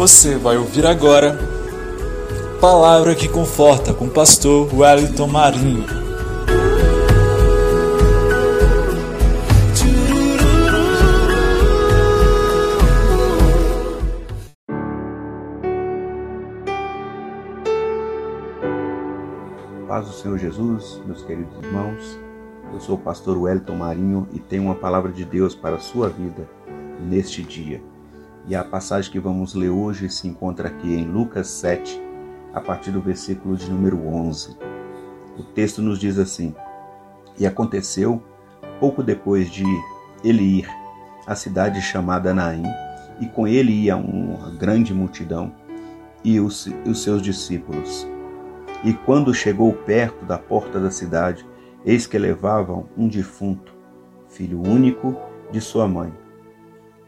Você vai ouvir agora Palavra que Conforta com o pastor Wellington Marinho. Paz do Senhor Jesus, meus queridos irmãos. Eu sou o pastor Wellington Marinho e tenho uma palavra de Deus para a sua vida neste dia. E a passagem que vamos ler hoje se encontra aqui em Lucas 7, a partir do versículo de número 11. O texto nos diz assim: E aconteceu, pouco depois de ele ir à cidade chamada Naim, e com ele ia uma grande multidão e os, os seus discípulos. E quando chegou perto da porta da cidade, eis que levavam um defunto, filho único de sua mãe,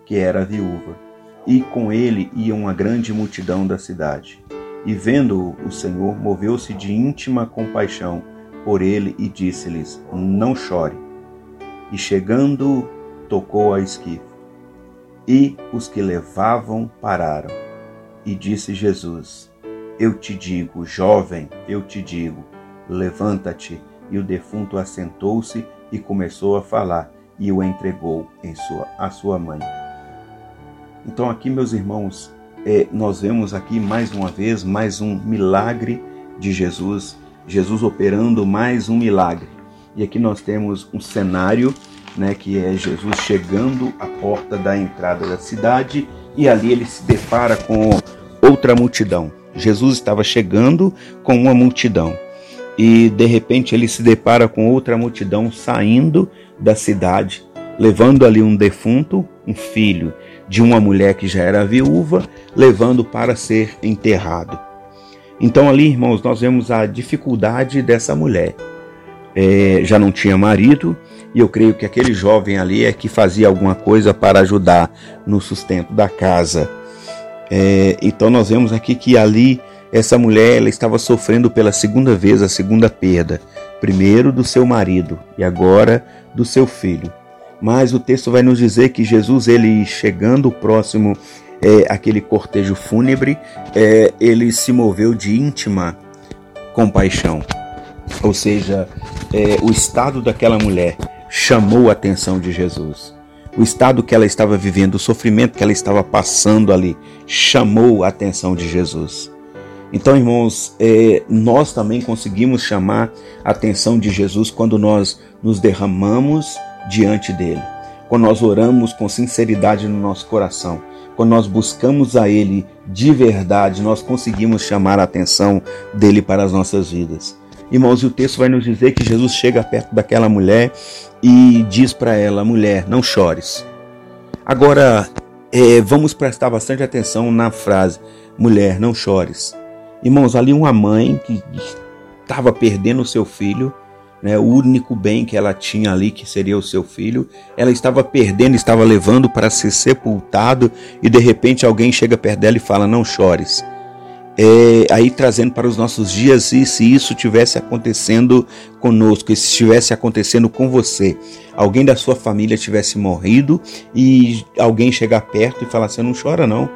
que era viúva e com ele ia uma grande multidão da cidade. E vendo-o, o Senhor moveu-se de íntima compaixão por ele e disse-lhes: Não chore. E chegando, tocou a esquife. E os que levavam pararam. E disse Jesus: Eu te digo, jovem, eu te digo, levanta-te. E o defunto assentou-se e começou a falar, e o entregou em sua, a sua mãe. Então, aqui, meus irmãos, é, nós vemos aqui mais uma vez mais um milagre de Jesus, Jesus operando mais um milagre. E aqui nós temos um cenário, né, que é Jesus chegando à porta da entrada da cidade e ali ele se depara com outra multidão. Jesus estava chegando com uma multidão e de repente ele se depara com outra multidão saindo da cidade, levando ali um defunto, um filho de uma mulher que já era viúva, levando para ser enterrado. Então, ali, irmãos, nós vemos a dificuldade dessa mulher. É, já não tinha marido, e eu creio que aquele jovem ali é que fazia alguma coisa para ajudar no sustento da casa. É, então, nós vemos aqui que ali essa mulher ela estava sofrendo pela segunda vez a segunda perda, primeiro do seu marido e agora do seu filho. Mas o texto vai nos dizer que Jesus, ele chegando próximo é, aquele cortejo fúnebre, é, ele se moveu de íntima compaixão. Ou seja, é, o estado daquela mulher chamou a atenção de Jesus. O estado que ela estava vivendo, o sofrimento que ela estava passando ali, chamou a atenção de Jesus. Então, irmãos, é, nós também conseguimos chamar a atenção de Jesus quando nós nos derramamos diante dele. Quando nós oramos com sinceridade no nosso coração, quando nós buscamos a Ele de verdade, nós conseguimos chamar a atenção dele para as nossas vidas. Irmãos, e o texto vai nos dizer que Jesus chega perto daquela mulher e diz para ela: mulher, não chores. Agora, é, vamos prestar bastante atenção na frase: mulher, não chores. Irmãos, ali uma mãe que estava perdendo o seu filho, né, o único bem que ela tinha ali, que seria o seu filho, ela estava perdendo, estava levando para ser sepultado, e de repente alguém chega perto dela e fala: Não chores. É, aí trazendo para os nossos dias, e se isso tivesse acontecendo conosco, e se estivesse acontecendo com você, alguém da sua família tivesse morrido e alguém chegar perto e falar assim: Não chora, não,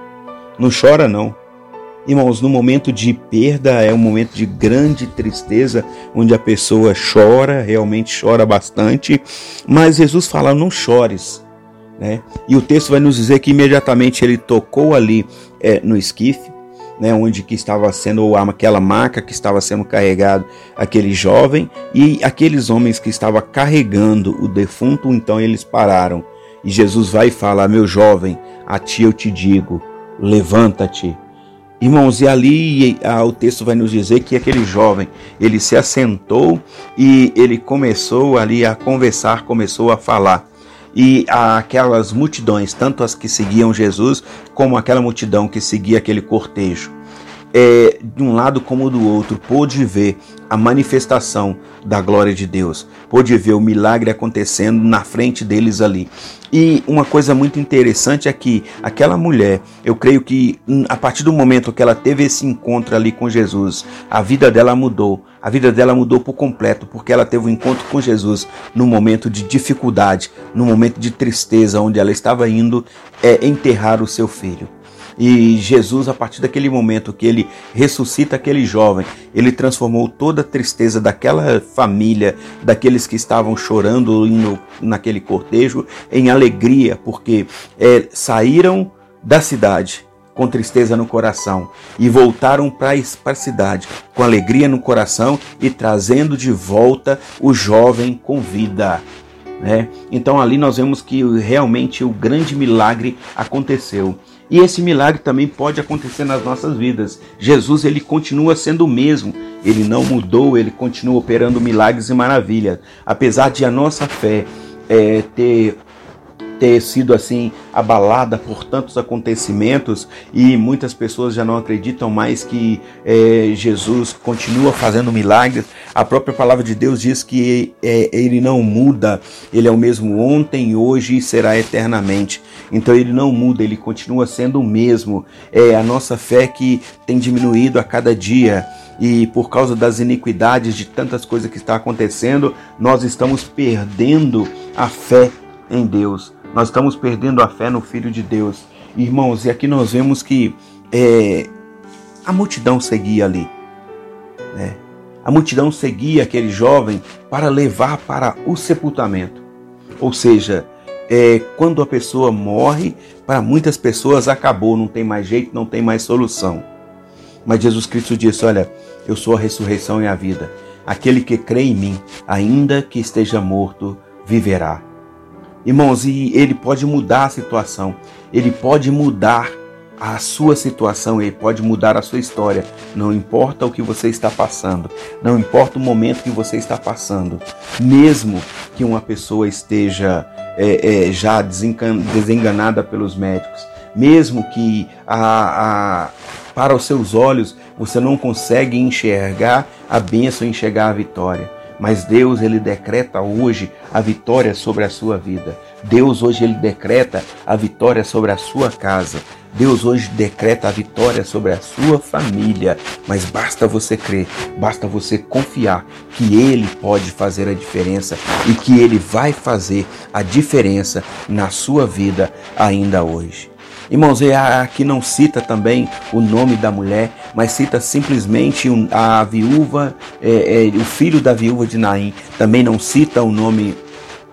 não chora, não. Irmãos, no momento de perda é um momento de grande tristeza, onde a pessoa chora, realmente chora bastante, mas Jesus fala: não chores. Né? E o texto vai nos dizer que imediatamente ele tocou ali é, no esquife, né, onde que estava sendo aquela maca que estava sendo carregado aquele jovem e aqueles homens que estavam carregando o defunto, então eles pararam. E Jesus vai falar: meu jovem, a ti eu te digo, levanta-te Irmãos, e ali ah, o texto vai nos dizer que aquele jovem, ele se assentou e ele começou ali a conversar, começou a falar. E aquelas multidões, tanto as que seguiam Jesus, como aquela multidão que seguia aquele cortejo, é, de um lado como do outro, pôde ver a manifestação da glória de Deus, pôde ver o milagre acontecendo na frente deles ali. E uma coisa muito interessante é que aquela mulher, eu creio que hum, a partir do momento que ela teve esse encontro ali com Jesus, a vida dela mudou. A vida dela mudou por completo, porque ela teve um encontro com Jesus no momento de dificuldade, no momento de tristeza, onde ela estava indo é, enterrar o seu filho. E Jesus, a partir daquele momento que ele ressuscita aquele jovem, ele transformou toda a tristeza daquela família, daqueles que estavam chorando no, naquele cortejo, em alegria, porque é, saíram da cidade com tristeza no coração e voltaram para a cidade com alegria no coração e trazendo de volta o jovem com vida. Né? Então ali nós vemos que realmente o grande milagre aconteceu. E esse milagre também pode acontecer nas nossas vidas. Jesus ele continua sendo o mesmo, ele não mudou, ele continua operando milagres e maravilhas. Apesar de a nossa fé é, ter ter sido assim abalada por tantos acontecimentos e muitas pessoas já não acreditam mais que é, Jesus continua fazendo milagres. A própria palavra de Deus diz que é, ele não muda, ele é o mesmo ontem, hoje e será eternamente. Então ele não muda, ele continua sendo o mesmo. É a nossa fé que tem diminuído a cada dia e por causa das iniquidades de tantas coisas que está acontecendo, nós estamos perdendo a fé em Deus. Nós estamos perdendo a fé no Filho de Deus. Irmãos, e aqui nós vemos que é, a multidão seguia ali. Né? A multidão seguia aquele jovem para levar para o sepultamento. Ou seja, é, quando a pessoa morre, para muitas pessoas acabou, não tem mais jeito, não tem mais solução. Mas Jesus Cristo disse: Olha, eu sou a ressurreição e a vida. Aquele que crê em mim, ainda que esteja morto, viverá. Irmãos, e ele pode mudar a situação, ele pode mudar a sua situação, ele pode mudar a sua história. Não importa o que você está passando, não importa o momento que você está passando, mesmo que uma pessoa esteja é, é, já desenganada pelos médicos, mesmo que a, a, para os seus olhos você não consegue enxergar a bênção, enxergar a vitória. Mas Deus ele decreta hoje a vitória sobre a sua vida. Deus hoje ele decreta a vitória sobre a sua casa. Deus hoje decreta a vitória sobre a sua família, mas basta você crer, basta você confiar que Ele pode fazer a diferença e que Ele vai fazer a diferença na sua vida ainda hoje. Irmãos, aqui não cita também o nome da mulher, mas cita simplesmente a viúva, é, é, o filho da viúva de Naim. Também não cita o nome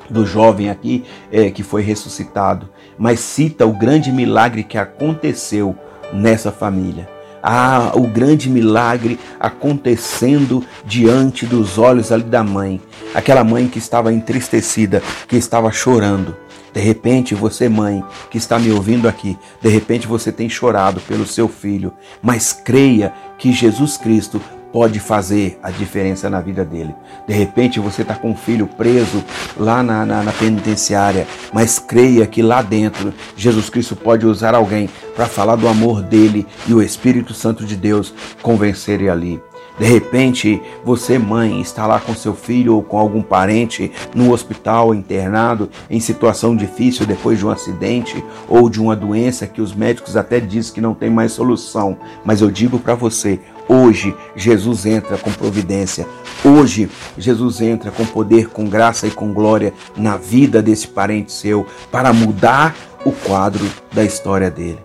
do jovem aqui é, que foi ressuscitado, mas cita o grande milagre que aconteceu nessa família. Ah, o grande milagre acontecendo diante dos olhos ali da mãe. Aquela mãe que estava entristecida, que estava chorando. De repente, você, mãe, que está me ouvindo aqui, de repente você tem chorado pelo seu filho, mas creia que Jesus Cristo pode fazer a diferença na vida dele. De repente você está com um filho preso lá na, na, na, penitenciária, mas creia que lá dentro Jesus Cristo pode usar alguém para falar do amor dele e o Espírito Santo de Deus convencer ele ali. De repente, você, mãe, está lá com seu filho ou com algum parente no hospital, internado, em situação difícil depois de um acidente ou de uma doença que os médicos até dizem que não tem mais solução. Mas eu digo para você, Hoje Jesus entra com providência. Hoje Jesus entra com poder, com graça e com glória na vida desse parente seu para mudar o quadro da história dele.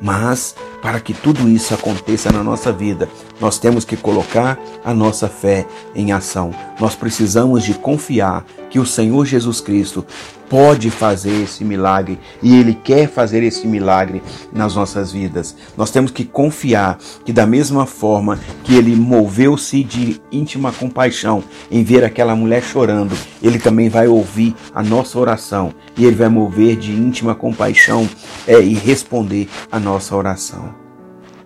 Mas para que tudo isso aconteça na nossa vida, nós temos que colocar a nossa fé em ação. Nós precisamos de confiar que o Senhor Jesus Cristo pode fazer esse milagre e Ele quer fazer esse milagre nas nossas vidas. Nós temos que confiar que, da mesma forma que Ele moveu-se de íntima compaixão em ver aquela mulher chorando, Ele também vai ouvir a nossa oração e Ele vai mover de íntima compaixão é, e responder a nossa oração.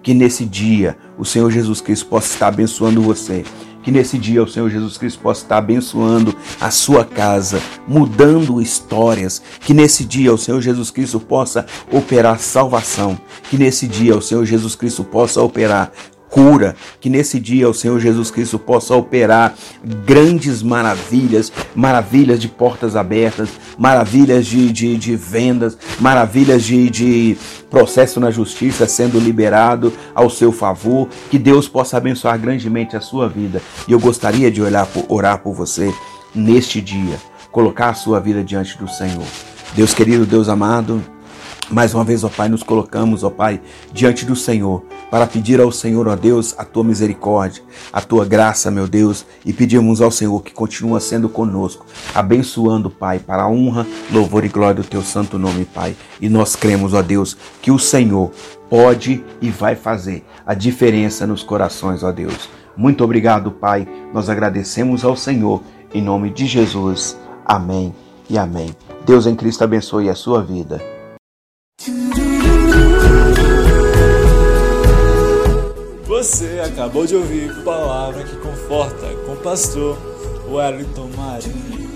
Que nesse dia o Senhor Jesus Cristo possa estar abençoando você que nesse dia o Senhor Jesus Cristo possa estar abençoando a sua casa, mudando histórias. Que nesse dia o Senhor Jesus Cristo possa operar salvação. Que nesse dia o Senhor Jesus Cristo possa operar cura, que nesse dia o Senhor Jesus Cristo possa operar grandes maravilhas, maravilhas de portas abertas, maravilhas de, de, de vendas, maravilhas de, de processo na justiça sendo liberado ao seu favor, que Deus possa abençoar grandemente a sua vida. E eu gostaria de por, orar por você neste dia, colocar a sua vida diante do Senhor. Deus querido, Deus amado, Mais uma vez, ó Pai, nos colocamos, ó Pai, diante do Senhor, para pedir ao Senhor, ó Deus, a tua misericórdia, a tua graça, meu Deus, e pedimos ao Senhor que continua sendo conosco, abençoando, Pai, para a honra, louvor e glória do teu santo nome, Pai. E nós cremos, ó Deus, que o Senhor pode e vai fazer a diferença nos corações, ó Deus. Muito obrigado, Pai. Nós agradecemos ao Senhor, em nome de Jesus. Amém e amém. Deus em Cristo abençoe a sua vida. Você acabou de ouvir Palavra que Conforta com o pastor Wellington Marinho.